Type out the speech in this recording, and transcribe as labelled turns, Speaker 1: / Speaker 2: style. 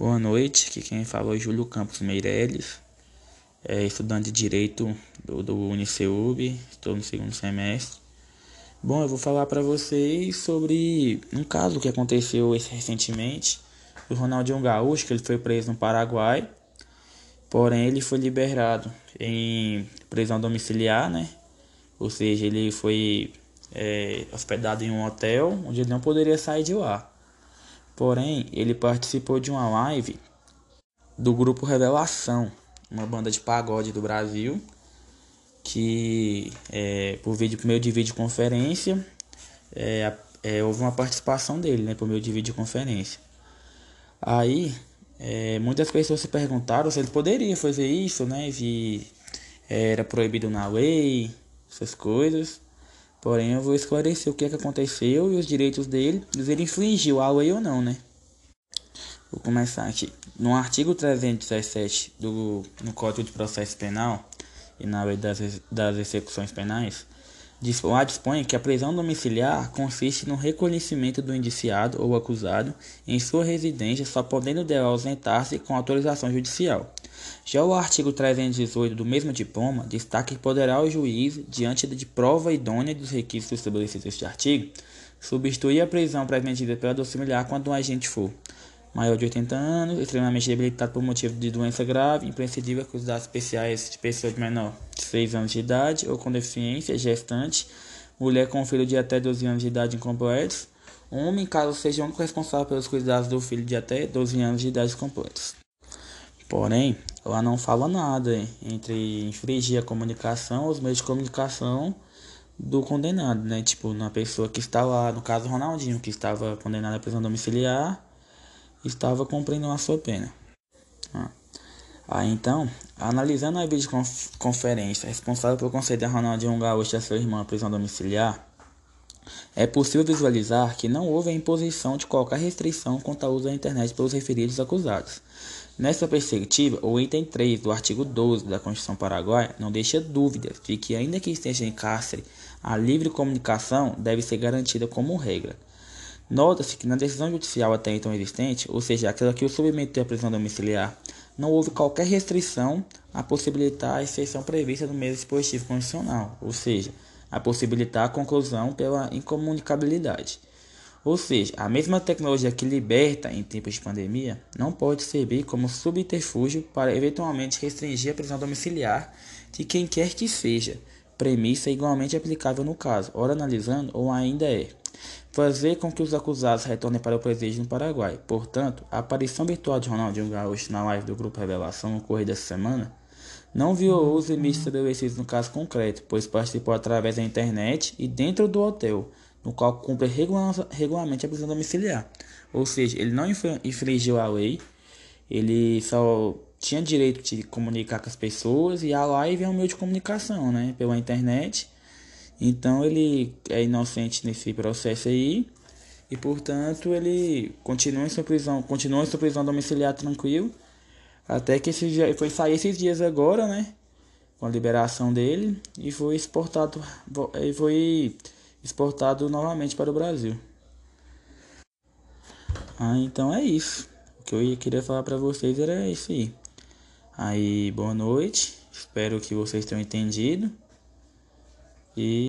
Speaker 1: Boa noite, aqui quem falou é Júlio Campos Meirelles, é estudante de Direito do, do Uniceub, estou no segundo semestre. Bom, eu vou falar para vocês sobre um caso que aconteceu recentemente do Ronaldinho Gaúcho, que ele foi preso no Paraguai, porém ele foi liberado em prisão domiciliar, né? Ou seja, ele foi é, hospedado em um hotel onde ele não poderia sair de lá. Porém, ele participou de uma live do grupo Revelação, uma banda de pagode do Brasil, que é, por, vídeo, por meio de videoconferência é, é, houve uma participação dele né, por meio de videoconferência. Aí é, muitas pessoas se perguntaram se ele poderia fazer isso, né? Se era proibido na lei, essas coisas. Porém, eu vou esclarecer o que, é que aconteceu e os direitos dele, se ele infringiu a lei ou não, né? Vou começar aqui. No artigo 317 do no Código de Processo Penal e na lei das, das execuções penais, lá dispõe que a prisão domiciliar consiste no reconhecimento do indiciado ou acusado em sua residência, só podendo dela ausentar-se com autorização judicial. Já o artigo 318 do mesmo diploma destaca que poderá o juiz, diante de prova idônea dos requisitos estabelecidos neste artigo, substituir a prisão preventiva pela domiciliar quando um agente for maior de 80 anos, extremamente debilitado por motivo de doença grave, imprescindível com cuidados especiais de pessoa de menor de 6 anos de idade ou com deficiência, gestante, mulher com filho de até 12 anos de idade incompletos, homem caso seja o único responsável pelos cuidados do filho de até 12 anos de idade completos. Porém, ela não fala nada entre infringir a comunicação, os meios de comunicação do condenado, né? Tipo, na pessoa que está lá, no caso Ronaldinho, que estava condenado à prisão domiciliar, estava cumprindo a sua pena. Ah. ah então, analisando a videoconferência responsável por conceder a Ronaldinho Gaúcho a sua irmã a prisão domiciliar, é possível visualizar que não houve a imposição de qualquer restrição quanto ao uso da internet pelos referidos acusados. Nessa perspectiva, o item 3 do artigo 12 da Constituição Paraguaia não deixa dúvidas de que, ainda que esteja em cárcere, a livre comunicação deve ser garantida como regra. Nota-se que na decisão judicial até então existente, ou seja, aquela que o submeteu à prisão domiciliar, não houve qualquer restrição a possibilitar a exceção prevista no meio dispositivo constitucional, ou seja, a possibilitar a conclusão pela incomunicabilidade. Ou seja, a mesma tecnologia que liberta em tempos de pandemia não pode servir como subterfúgio para eventualmente restringir a prisão domiciliar de quem quer que seja, premissa igualmente aplicável no caso, ora analisando ou ainda é. Fazer com que os acusados retornem para o presídio no Paraguai. Portanto, a aparição virtual de Ronaldinho Gaúcho na live do Grupo Revelação ocorrida essa semana não violou os limites estabelecidos no caso concreto, pois participou através da internet e dentro do hotel, no qual cumpre regularmente a prisão domiciliar. Ou seja, ele não infringiu a lei, ele só tinha direito de comunicar com as pessoas e a live é um meio de comunicação, né, pela internet. Então ele é inocente nesse processo aí e portanto ele continua em sua prisão, continua em sua prisão domiciliar tranquilo até que esse dia, foi sair esses dias agora, né? Com a liberação dele e foi exportado e foi exportado novamente para o Brasil. Ah, então é isso. O que eu queria falar para vocês era isso aí. Aí, boa noite. Espero que vocês tenham entendido. E